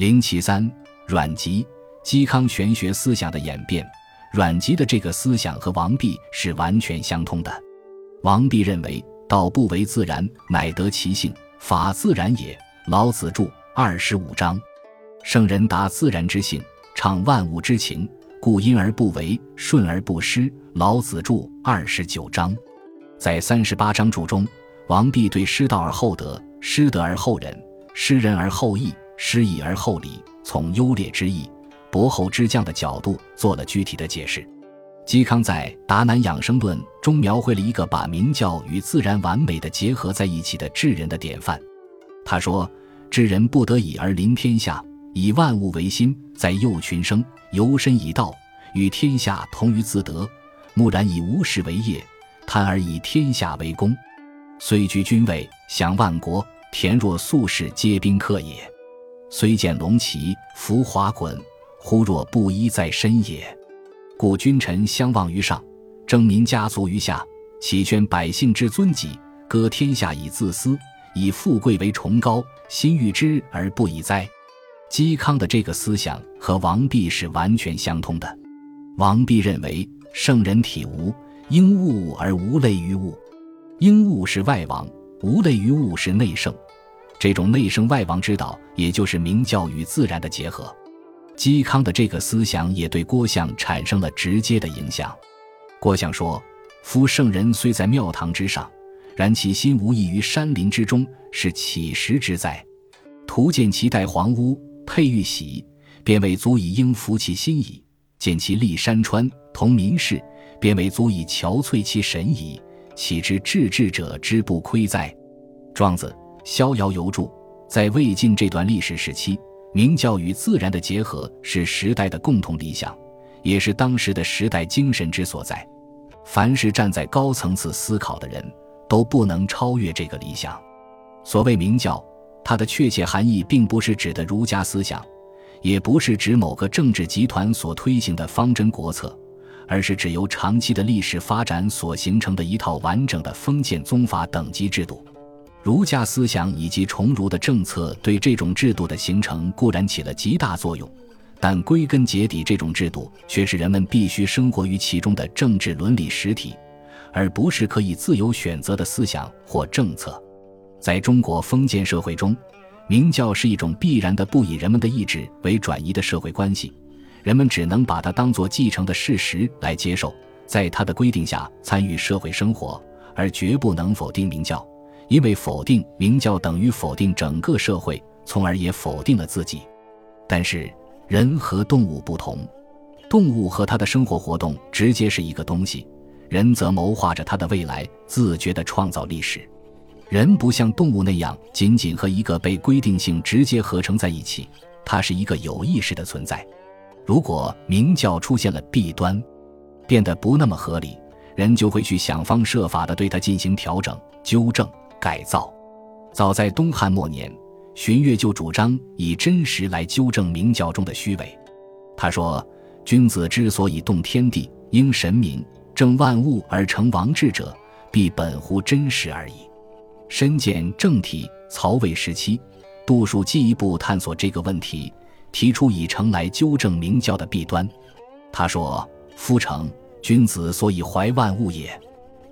零七三，阮籍、嵇康玄学思想的演变。阮籍的这个思想和王弼是完全相通的。王弼认为道不为自然，乃得其性，法自然也。老子著二十五章，圣人达自然之性，畅万物之情，故因而不为，顺而不失。老子著二十九章，在三十八章注中，王弼对失道而后德，失德而后仁，失仁而后义，失义而后礼，从优劣之意。博侯之将的角度做了具体的解释。嵇康在《达南养生论》中描绘了一个把明教与自然完美的结合在一起的智人的典范。他说：“智人不得已而临天下，以万物为心，在诱群生，游身以道，与天下同于自得。木然以无事为业，贪而以天下为公。虽居君位，享万国，田若素士皆宾客也。虽见龙旗，浮华滚。”忽若布衣在身也，故君臣相望于上，争民家族于下，岂宣百姓之尊己，割天下以自私，以富贵为崇高，心欲之而不以哉？嵇康的这个思想和王弼是完全相通的。王弼认为，圣人体无，应物而无类于物；应物是外王，无类于物是内圣。这种内圣外王之道，也就是明教与自然的结合。嵇康的这个思想也对郭象产生了直接的影响。郭象说：“夫圣人虽在庙堂之上，然其心无异于山林之中，是乞食之哉？徒见其戴黄屋，佩玉玺，便为足以应服其心矣；见其立山川，同民事，便为足以憔悴其神矣。岂知至智者之不亏哉？”庄子《逍遥游》注：在魏晋这段历史时期。明教与自然的结合是时代的共同理想，也是当时的时代精神之所在。凡是站在高层次思考的人，都不能超越这个理想。所谓明教，它的确切含义并不是指的儒家思想，也不是指某个政治集团所推行的方针国策，而是指由长期的历史发展所形成的一套完整的封建宗法等级制度。儒家思想以及崇儒的政策对这种制度的形成固然起了极大作用，但归根结底，这种制度却是人们必须生活于其中的政治伦理实体，而不是可以自由选择的思想或政策。在中国封建社会中，明教是一种必然的、不以人们的意志为转移的社会关系，人们只能把它当作继承的事实来接受，在它的规定下参与社会生活，而绝不能否定明教。因为否定明教等于否定整个社会，从而也否定了自己。但是人和动物不同，动物和它的生活活动直接是一个东西，人则谋划着它的未来，自觉地创造历史。人不像动物那样仅仅和一个被规定性直接合成在一起，它是一个有意识的存在。如果明教出现了弊端，变得不那么合理，人就会去想方设法地对它进行调整、纠正。改造，早在东汉末年，荀悦就主张以真实来纠正明教中的虚伪。他说：“君子之所以动天地，应神明正万物而成王治者，必本乎真实而已。”深见正体，曹魏时期，杜叔进一步探索这个问题，提出以诚来纠正明教的弊端。他说：“夫诚，君子所以怀万物也。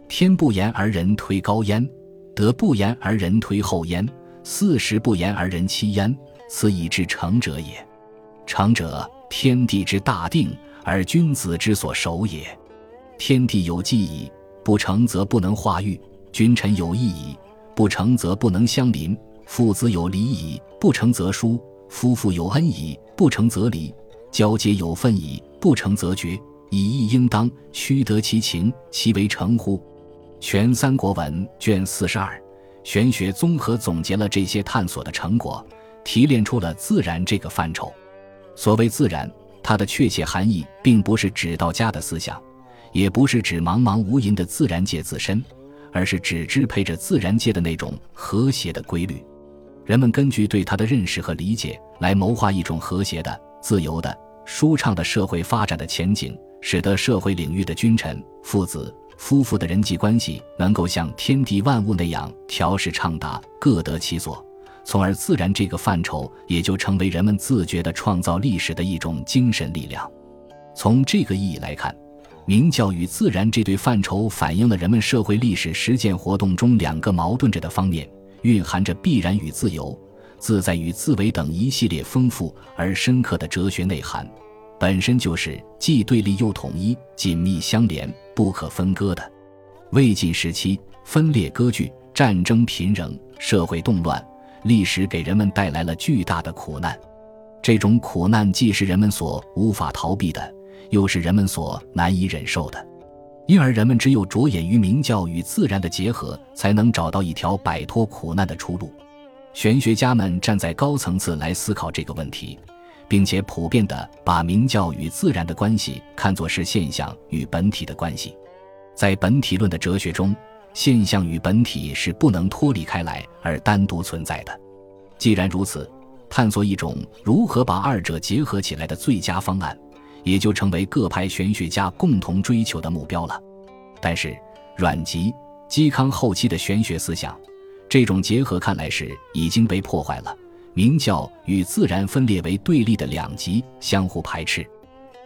天不言而人推高焉。”德不言而人推后焉，四时不言而人欺焉，此以至诚者也。诚者，天地之大定，而君子之所守也。天地有纪矣，不成则不能化育；君臣有义矣，不成则不能相邻；父子有礼矣，不成则疏；夫妇有恩矣，不成则离；交结有分矣，不成则绝。以义应当，须得其情，其为诚乎？全三国文卷四十二，玄学综合总结了这些探索的成果，提炼出了自然这个范畴。所谓自然，它的确切含义并不是指道家的思想，也不是指茫茫无垠的自然界自身，而是指支配着自然界的那种和谐的规律。人们根据对它的认识和理解，来谋划一种和谐的、自由的、舒畅的社会发展的前景，使得社会领域的君臣、父子。夫妇的人际关系能够像天地万物那样调试畅达，各得其所，从而自然这个范畴也就成为人们自觉的创造历史的一种精神力量。从这个意义来看，明教与自然这对范畴反映了人们社会历史实践活动中两个矛盾着的方面，蕴含着必然与自由、自在与自为等一系列丰富而深刻的哲学内涵，本身就是既对立又统一、紧密相连、不可分割的。魏晋时期，分裂割据。战争频仍，社会动乱，历史给人们带来了巨大的苦难。这种苦难既是人们所无法逃避的，又是人们所难以忍受的。因而，人们只有着眼于明教与自然的结合，才能找到一条摆脱苦难的出路。玄学家们站在高层次来思考这个问题，并且普遍地把明教与自然的关系看作是现象与本体的关系。在本体论的哲学中。现象与本体是不能脱离开来而单独存在的。既然如此，探索一种如何把二者结合起来的最佳方案，也就成为各派玄学家共同追求的目标了。但是，阮籍、嵇康后期的玄学思想，这种结合看来是已经被破坏了。明教与自然分裂为对立的两极，相互排斥。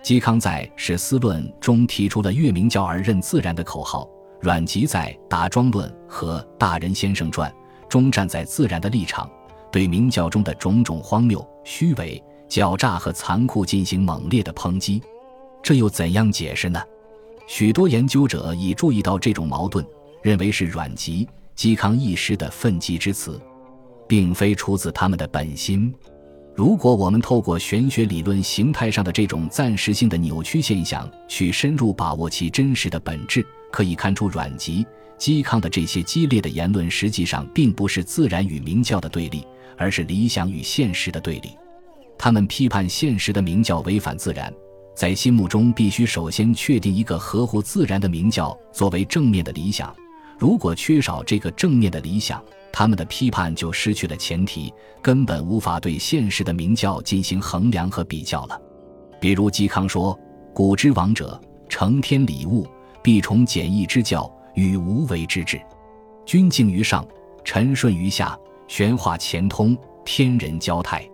嵇康在《史思论》中提出了“越明教而任自然”的口号。阮籍在《答庄论》和《大人先生传》中站在自然的立场，对明教中的种种荒谬、虚伪、狡诈和残酷进行猛烈的抨击。这又怎样解释呢？许多研究者已注意到这种矛盾，认为是阮籍、嵇康一时的愤激之词，并非出自他们的本心。如果我们透过玄学理论形态上的这种暂时性的扭曲现象，去深入把握其真实的本质，可以看出，阮籍、嵇康的这些激烈的言论，实际上并不是自然与明教的对立，而是理想与现实的对立。他们批判现实的明教违反自然，在心目中必须首先确定一个合乎自然的明教作为正面的理想。如果缺少这个正面的理想，他们的批判就失去了前提，根本无法对现实的明教进行衡量和比较了。比如嵇康说：“古之王者，承天理物。”必崇简易之教与无为之治，君敬于上，臣顺于下，玄化乾通，天人交泰，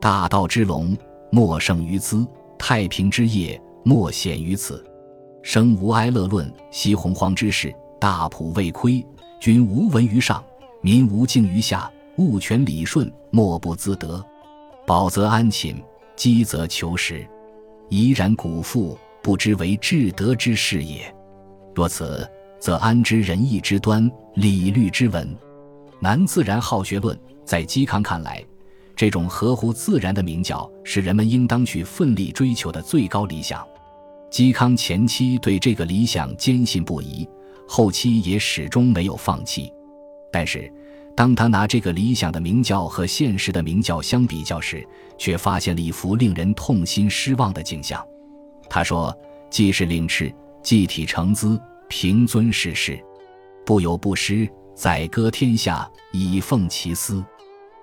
大道之隆，莫胜于兹；太平之业，莫显于此。生无哀乐论，息洪荒之事，大朴未亏。君无闻于上，民无敬于下，物权理顺，莫不自得。保则安寝，饥则求食，怡然古富，不知为至德之事也。若此，则安知仁义之端，礼律之文？南自然好学论，在嵇康看来，这种合乎自然的明教是人们应当去奋力追求的最高理想。嵇康前期对这个理想坚信不疑，后期也始终没有放弃。但是，当他拿这个理想的明教和现实的明教相比较时，却发现了一幅令人痛心失望的景象。他说：“既是令赤。”祭体成姿，平尊世事，不有不失，宰割天下，以奉其私。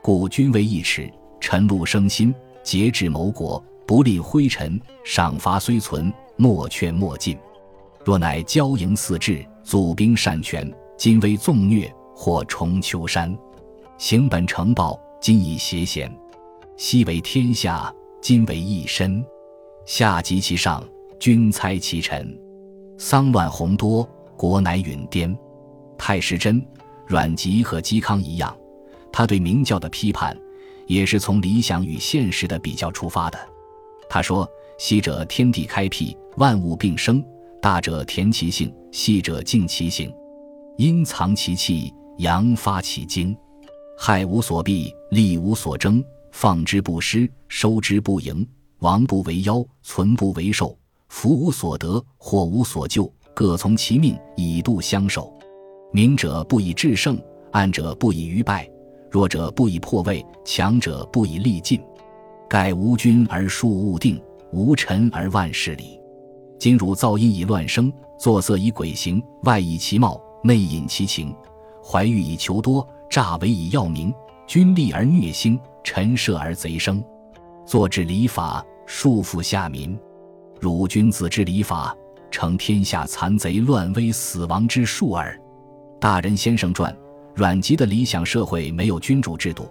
故君为一尺，臣禄生心，节制谋国，不吝灰尘。赏罚虽存，莫劝莫禁。若乃骄营肆志，祖兵擅权，今为纵虐，或重丘山。行本成报，今以邪贤。昔为天下，今为一身。下及其上，君猜其臣。丧乱宏多，国乃陨颠。太史真、阮籍和嵇康一样，他对明教的批判也是从理想与现实的比较出发的。他说：“昔者天地开辟，万物并生，大者填其性，细者静其性，阴藏其气，阳发其精，害无所避，利无所争，放之不失，收之不盈，亡不为妖，存不为寿。”福无所得，祸无所救，各从其命，以度相守。明者不以制胜，暗者不以愚败，弱者不以破位，强者不以力尽。盖无君而庶务定，无臣而万事理。今汝噪音以乱声，作色以鬼形，外以其貌，内隐其情，怀欲以求多，诈伪以要名。君立而虐兴，臣赦而贼生，坐治礼法，束缚下民。汝君子之礼法，成天下残贼乱威死亡之数耳。大人先生传，阮籍的理想社会没有君主制度，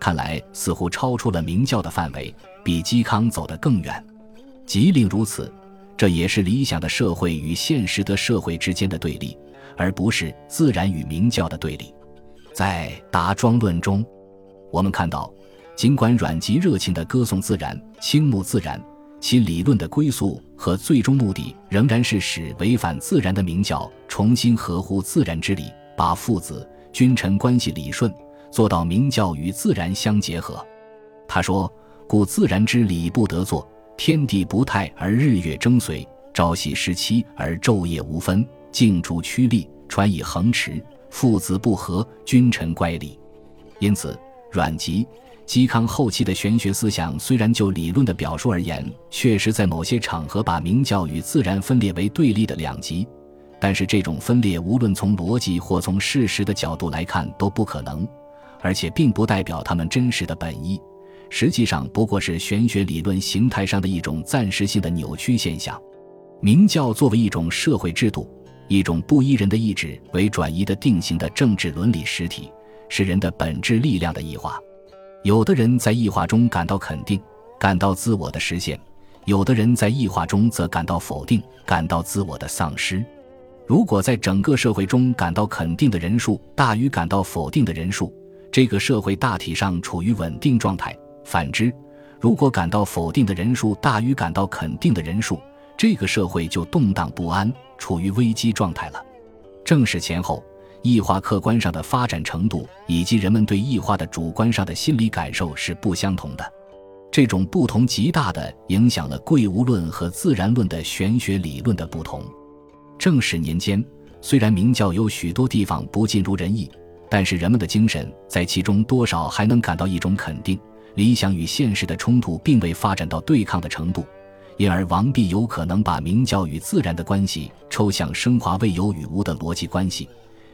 看来似乎超出了明教的范围，比嵇康走得更远。即令如此，这也是理想的社会与现实的社会之间的对立，而不是自然与明教的对立。在《答庄论》中，我们看到，尽管阮籍热情地歌颂自然、倾慕自然，其理论的归宿和最终目的仍然是使违反自然的明教重新合乎自然之理，把父子君臣关系理顺做到明教与自然相结合。他说：“故自然之理不得作。”天地不泰而日月争随，朝夕失期而昼夜无分，竞逐趋利，传以恒驰，父子不和，君臣乖离。因此，阮籍、嵇康后期的玄学思想，虽然就理论的表述而言，确实在某些场合把明教与自然分裂为对立的两极，但是这种分裂无论从逻辑或从事实的角度来看都不可能，而且并不代表他们真实的本意。实际上不过是玄学理论形态上的一种暂时性的扭曲现象。明教作为一种社会制度，一种不依人的意志为转移的定型的政治伦理实体，是人的本质力量的异化。有的人在异化中感到肯定，感到自我的实现；有的人在异化中则感到否定，感到自我的丧失。如果在整个社会中感到肯定的人数大于感到否定的人数，这个社会大体上处于稳定状态。反之，如果感到否定的人数大于感到肯定的人数，这个社会就动荡不安，处于危机状态了。正是前后异化客观上的发展程度，以及人们对异化的主观上的心理感受是不相同的。这种不同极大的影响了贵无论和自然论的玄学理论的不同。正史年间，虽然明教有许多地方不尽如人意，但是人们的精神在其中多少还能感到一种肯定。理想与现实的冲突并未发展到对抗的程度，因而王弼有可能把明教与自然的关系抽象升华为有与无的逻辑关系，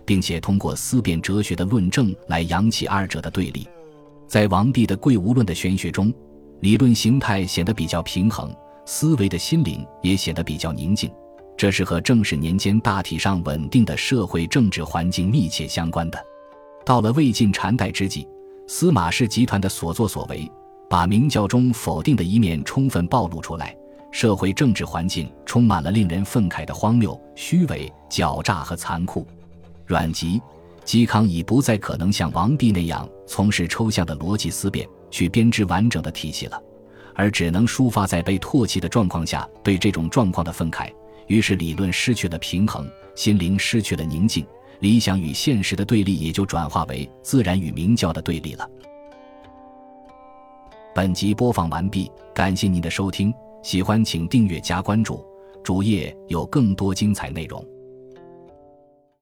并且通过思辨哲学的论证来扬起二者的对立。在王弼的贵无论的玄学中，理论形态显得比较平衡，思维的心灵也显得比较宁静，这是和正史年间大体上稳定的社会政治环境密切相关的。到了魏晋禅代之际。司马氏集团的所作所为，把明教中否定的一面充分暴露出来。社会政治环境充满了令人愤慨的荒谬、虚伪、狡诈和残酷。阮籍、嵇康已不再可能像王弼那样从事抽象的逻辑思辨，去编织完整的体系了，而只能抒发在被唾弃的状况下对这种状况的愤慨。于是，理论失去了平衡，心灵失去了宁静。理想与现实的对立也就转化为自然与明教的对立了。本集播放完毕，感谢您的收听，喜欢请订阅加关注，主页有更多精彩内容。